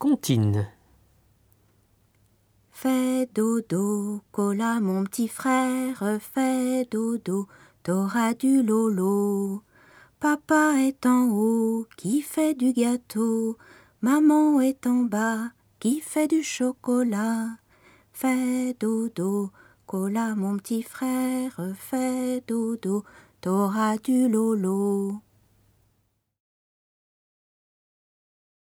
Contine. Fais dodo, cola mon petit frère, fais dodo, t'auras du lolo. Papa est en haut, qui fait du gâteau, maman est en bas, qui fait du chocolat. Fais dodo, cola mon petit frère, fais dodo, t'auras du lolo.